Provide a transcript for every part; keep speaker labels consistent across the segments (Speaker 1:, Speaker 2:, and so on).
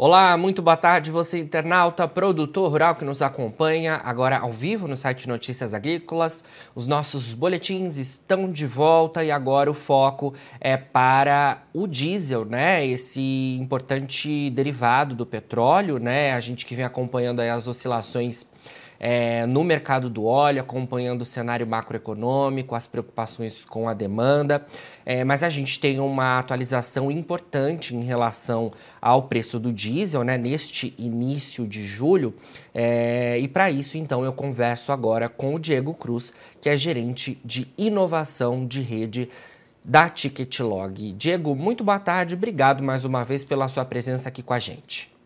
Speaker 1: Olá, muito boa tarde, você internauta, produtor rural que nos acompanha agora ao vivo no site Notícias Agrícolas. Os nossos boletins estão de volta e agora o foco é para o diesel, né? Esse importante derivado do petróleo, né? A gente que vem acompanhando as oscilações é, no mercado do óleo, acompanhando o cenário macroeconômico, as preocupações com a demanda. É, mas a gente tem uma atualização importante em relação ao preço do diesel, né, neste início de julho. É, e para isso, então, eu converso agora com o Diego Cruz, que é gerente de inovação de rede da Ticketlog. Diego, muito boa tarde, obrigado mais uma vez pela sua presença aqui com a gente.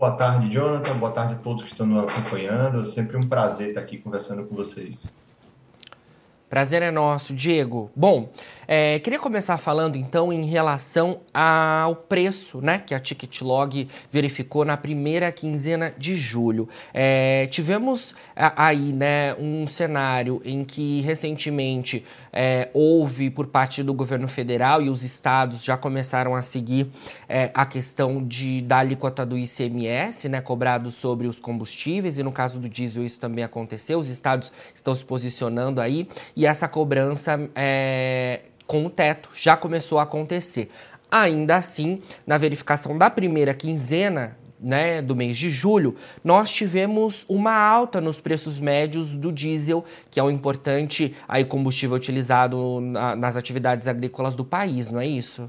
Speaker 2: Boa tarde, Jonathan. Boa tarde a todos que estão nos acompanhando. É sempre um prazer estar aqui conversando com vocês.
Speaker 1: Prazer é nosso, Diego. Bom, é, queria começar falando então em relação ao preço né, que a Ticketlog verificou na primeira quinzena de julho. É, tivemos aí né, um cenário em que recentemente é, houve por parte do governo federal e os estados já começaram a seguir é, a questão de, da alíquota do ICMS né, cobrado sobre os combustíveis, e no caso do diesel isso também aconteceu, os estados estão se posicionando aí e essa cobrança é, com o teto já começou a acontecer. Ainda assim, na verificação da primeira quinzena né, do mês de julho, nós tivemos uma alta nos preços médios do diesel, que é um importante aí, combustível utilizado na, nas atividades agrícolas do país, não é isso?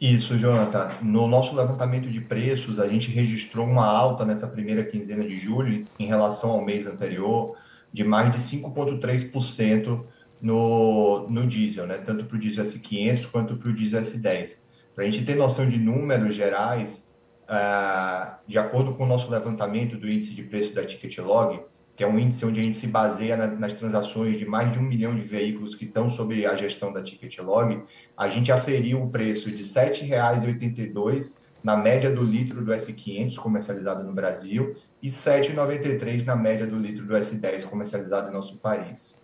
Speaker 2: Isso, Jonathan. No nosso levantamento de preços, a gente registrou uma alta nessa primeira quinzena de julho em relação ao mês anterior de mais de 5,3% no, no diesel, né? tanto para o diesel S500 quanto para o diesel S10. Para a gente ter noção de números gerais, uh, de acordo com o nosso levantamento do índice de preço da Ticketlog, que é um índice onde a gente se baseia na, nas transações de mais de um milhão de veículos que estão sob a gestão da Ticketlog, a gente aferiu o preço de R$ 7,82 na média do litro do S500 comercializado no Brasil e 7,93 na média do litro do S10 comercializado em nosso país.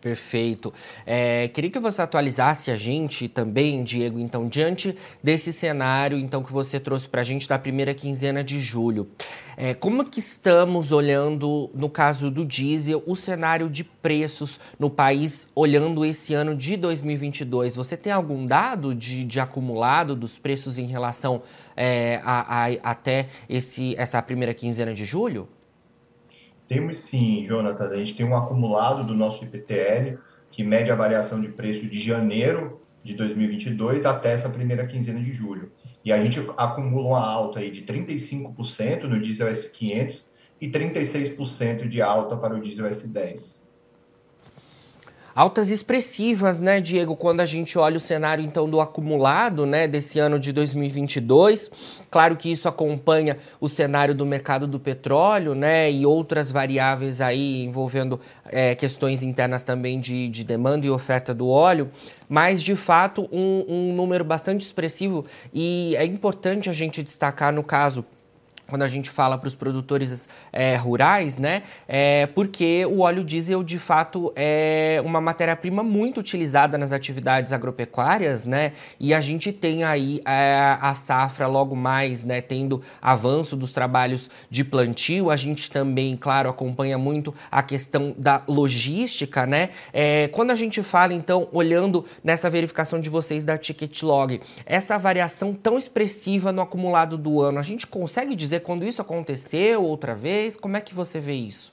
Speaker 1: Perfeito. É, queria que você atualizasse a gente também, Diego, então, diante desse cenário então que você trouxe para a gente da primeira quinzena de julho. É, como que estamos olhando, no caso do diesel, o cenário de preços no país, olhando esse ano de 2022? Você tem algum dado de, de acumulado dos preços em relação é, a, a, até esse, essa primeira quinzena de julho?
Speaker 2: Temos sim, Jonathan. A gente tem um acumulado do nosso IPTL, que mede a variação de preço de janeiro de 2022 até essa primeira quinzena de julho. E a gente acumula uma alta aí de 35% no diesel S500 e 36% de alta para o diesel S10
Speaker 1: altas expressivas, né, Diego, quando a gente olha o cenário então do acumulado, né, desse ano de 2022. Claro que isso acompanha o cenário do mercado do petróleo, né, e outras variáveis aí envolvendo é, questões internas também de, de demanda e oferta do óleo, mas de fato um, um número bastante expressivo e é importante a gente destacar no caso quando a gente fala para os produtores é, rurais, né? É porque o óleo diesel, de fato, é uma matéria-prima muito utilizada nas atividades agropecuárias, né? E a gente tem aí é, a safra logo mais, né? Tendo avanço dos trabalhos de plantio. A gente também, claro, acompanha muito a questão da logística, né? É, quando a gente fala, então, olhando nessa verificação de vocês da Ticket Log, essa variação tão expressiva no acumulado do ano, a gente consegue dizer quando isso aconteceu outra vez? Como é que você vê isso?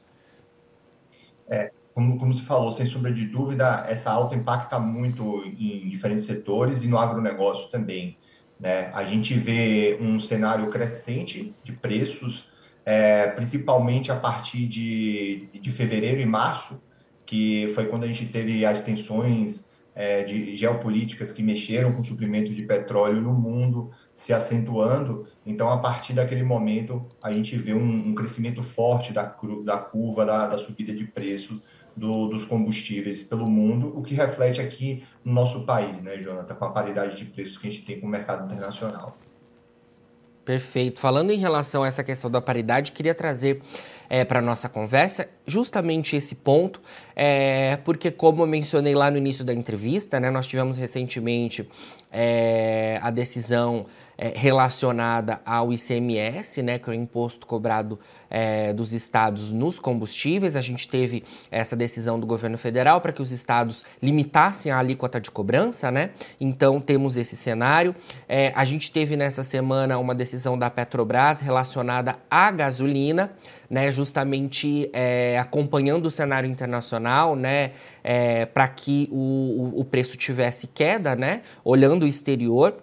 Speaker 2: É, como, como você falou, sem sombra de dúvida, essa alta impacta muito em diferentes setores e no agronegócio também. Né? A gente vê um cenário crescente de preços, é, principalmente a partir de, de fevereiro e março, que foi quando a gente teve as tensões é, de geopolíticas que mexeram com o suprimento de petróleo no mundo se acentuando. Então, a partir daquele momento, a gente vê um, um crescimento forte da, da curva da, da subida de preço do, dos combustíveis pelo mundo, o que reflete aqui no nosso país, né, Jonathan, com a paridade de preços que a gente tem com o mercado internacional.
Speaker 1: Perfeito. Falando em relação a essa questão da paridade, queria trazer é, para nossa conversa justamente esse ponto, é, porque como eu mencionei lá no início da entrevista, né, nós tivemos recentemente é, a decisão é, relacionada ao ICMS, né, que é o imposto cobrado é, dos estados nos combustíveis. A gente teve essa decisão do governo federal para que os estados limitassem a alíquota de cobrança, né? Então temos esse cenário. É, a gente teve nessa semana uma decisão da Petrobras relacionada à gasolina. Né, justamente é, acompanhando o cenário internacional, né, é, para que o, o, preço tivesse queda, né, olhando o exterior.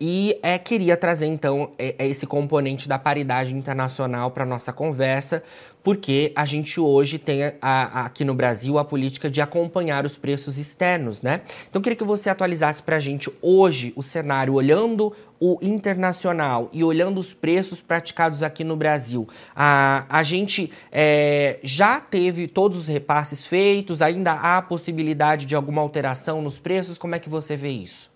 Speaker 1: E é, queria trazer então é, é esse componente da paridade internacional para nossa conversa, porque a gente hoje tem a, a, aqui no Brasil a política de acompanhar os preços externos, né? Então queria que você atualizasse para a gente hoje o cenário olhando o internacional e olhando os preços praticados aqui no Brasil. A, a gente é, já teve todos os repasses feitos, ainda há possibilidade de alguma alteração nos preços? Como é que você vê isso?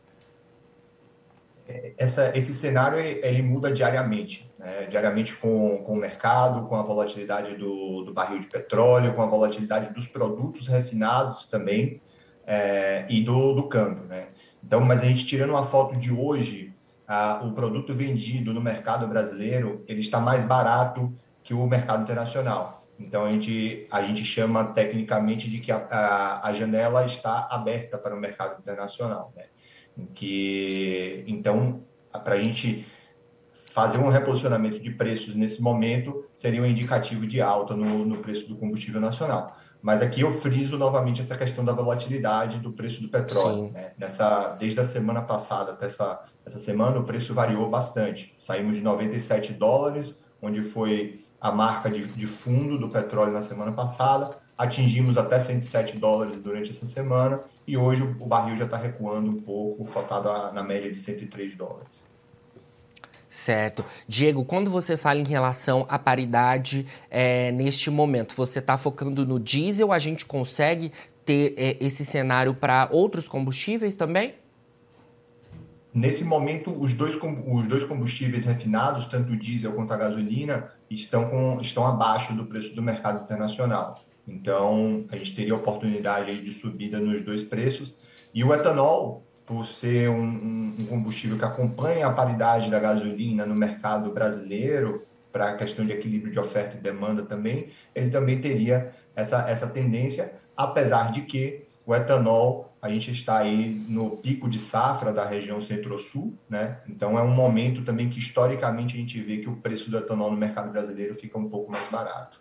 Speaker 2: Essa, esse cenário ele muda diariamente, né? diariamente com, com o mercado, com a volatilidade do, do barril de petróleo, com a volatilidade dos produtos refinados também é, e do, do câmbio. Né? Então, mas a gente tirando uma foto de hoje, a, o produto vendido no mercado brasileiro ele está mais barato que o mercado internacional. Então a gente, a gente chama tecnicamente de que a, a, a janela está aberta para o mercado internacional. Né? Que então para a gente fazer um reposicionamento de preços nesse momento seria um indicativo de alta no, no preço do combustível nacional. Mas aqui eu friso novamente essa questão da volatilidade do preço do petróleo. Né? Nessa, desde a semana passada até essa, essa semana, o preço variou bastante. Saímos de 97 dólares, onde foi a marca de, de fundo do petróleo na semana passada, atingimos até 107 dólares durante essa semana e hoje o barril já está recuando um pouco, cotado na média de 103 dólares.
Speaker 1: Certo. Diego, quando você fala em relação à paridade é, neste momento, você está focando no diesel? A gente consegue ter é, esse cenário para outros combustíveis também?
Speaker 2: Nesse momento, os dois, os dois combustíveis refinados, tanto o diesel quanto a gasolina, estão, com, estão abaixo do preço do mercado internacional. Então, a gente teria oportunidade de subida nos dois preços. E o etanol, por ser um, um combustível que acompanha a paridade da gasolina no mercado brasileiro, para a questão de equilíbrio de oferta e demanda também, ele também teria essa, essa tendência, apesar de que o etanol, a gente está aí no pico de safra da região centro-sul, né? Então é um momento também que historicamente a gente vê que o preço do etanol no mercado brasileiro fica um pouco mais barato.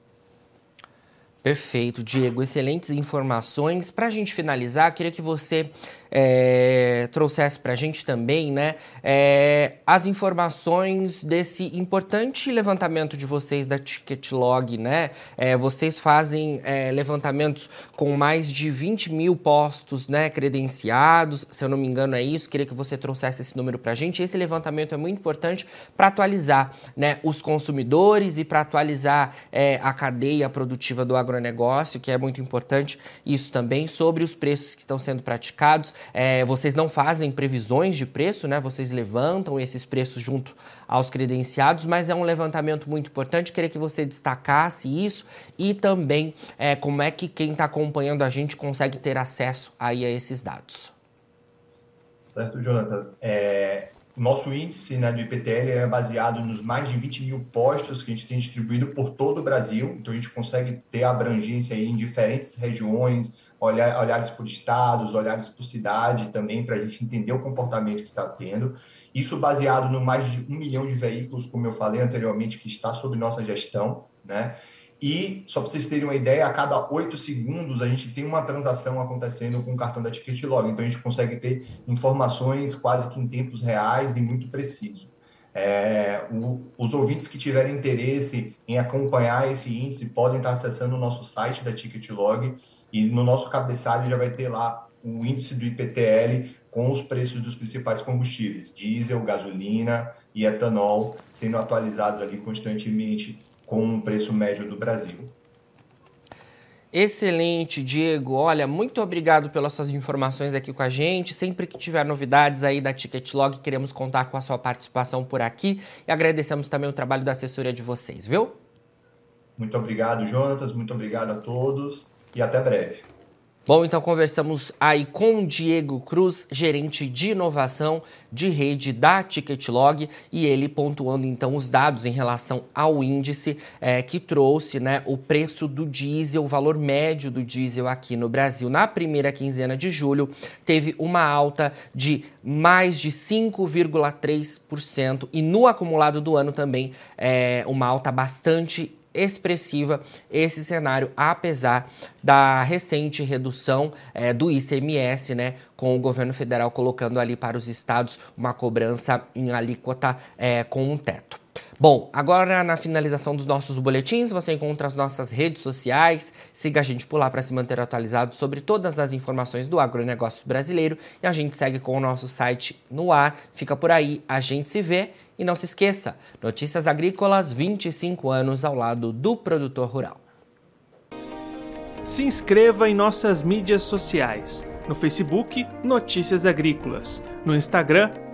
Speaker 1: Perfeito, Diego. Excelentes informações. Para a gente finalizar, queria que você é, trouxesse para a gente também né, é, as informações desse importante levantamento de vocês da Ticket Log. Né? É, vocês fazem é, levantamentos com mais de 20 mil postos né, credenciados, se eu não me engano é isso. Queria que você trouxesse esse número para a gente. Esse levantamento é muito importante para atualizar né, os consumidores e para atualizar é, a cadeia produtiva do agronegócio, que é muito importante isso também, sobre os preços que estão sendo praticados é, vocês não fazem previsões de preço, né? Vocês levantam esses preços junto aos credenciados, mas é um levantamento muito importante. Queria que você destacasse isso e também é, como é que quem está acompanhando a gente consegue ter acesso aí a esses dados.
Speaker 2: Certo, Jonathan. É, nosso índice né, do IPTL é baseado nos mais de 20 mil postos que a gente tem distribuído por todo o Brasil. Então, a gente consegue ter abrangência em diferentes regiões, olhar, olhares por estados, olhares por cidade também, para a gente entender o comportamento que está tendo. Isso baseado no mais de um milhão de veículos, como eu falei anteriormente, que está sob nossa gestão, né? E, só para vocês terem uma ideia, a cada oito segundos a gente tem uma transação acontecendo com o cartão da Ticket Log. Então, a gente consegue ter informações quase que em tempos reais e muito preciso. É, o, os ouvintes que tiverem interesse em acompanhar esse índice podem estar acessando o nosso site da Ticket Log e no nosso cabeçalho já vai ter lá o índice do IPTL com os preços dos principais combustíveis, diesel, gasolina e etanol, sendo atualizados ali constantemente com o preço médio do Brasil.
Speaker 1: Excelente, Diego. Olha, muito obrigado pelas suas informações aqui com a gente. Sempre que tiver novidades aí da Ticket Log, queremos contar com a sua participação por aqui e agradecemos também o trabalho da assessoria de vocês, viu?
Speaker 2: Muito obrigado, Jonatas. Muito obrigado a todos e até breve.
Speaker 1: Bom, então conversamos aí com Diego Cruz, gerente de inovação de rede da Ticketlog, e ele pontuando então os dados em relação ao índice é, que trouxe né, o preço do diesel, o valor médio do diesel aqui no Brasil. Na primeira quinzena de julho, teve uma alta de mais de 5,3%, e no acumulado do ano também é, uma alta bastante expressiva esse cenário, apesar da recente redução é, do ICMS, né, com o governo federal colocando ali para os estados uma cobrança em alíquota é, com um teto. Bom, agora na finalização dos nossos boletins, você encontra as nossas redes sociais. Siga a gente por lá para se manter atualizado sobre todas as informações do agronegócio brasileiro. E a gente segue com o nosso site no ar. Fica por aí, a gente se vê. E não se esqueça, Notícias Agrícolas 25 anos ao lado do produtor rural.
Speaker 3: Se inscreva em nossas mídias sociais. No Facebook, Notícias Agrícolas. No Instagram,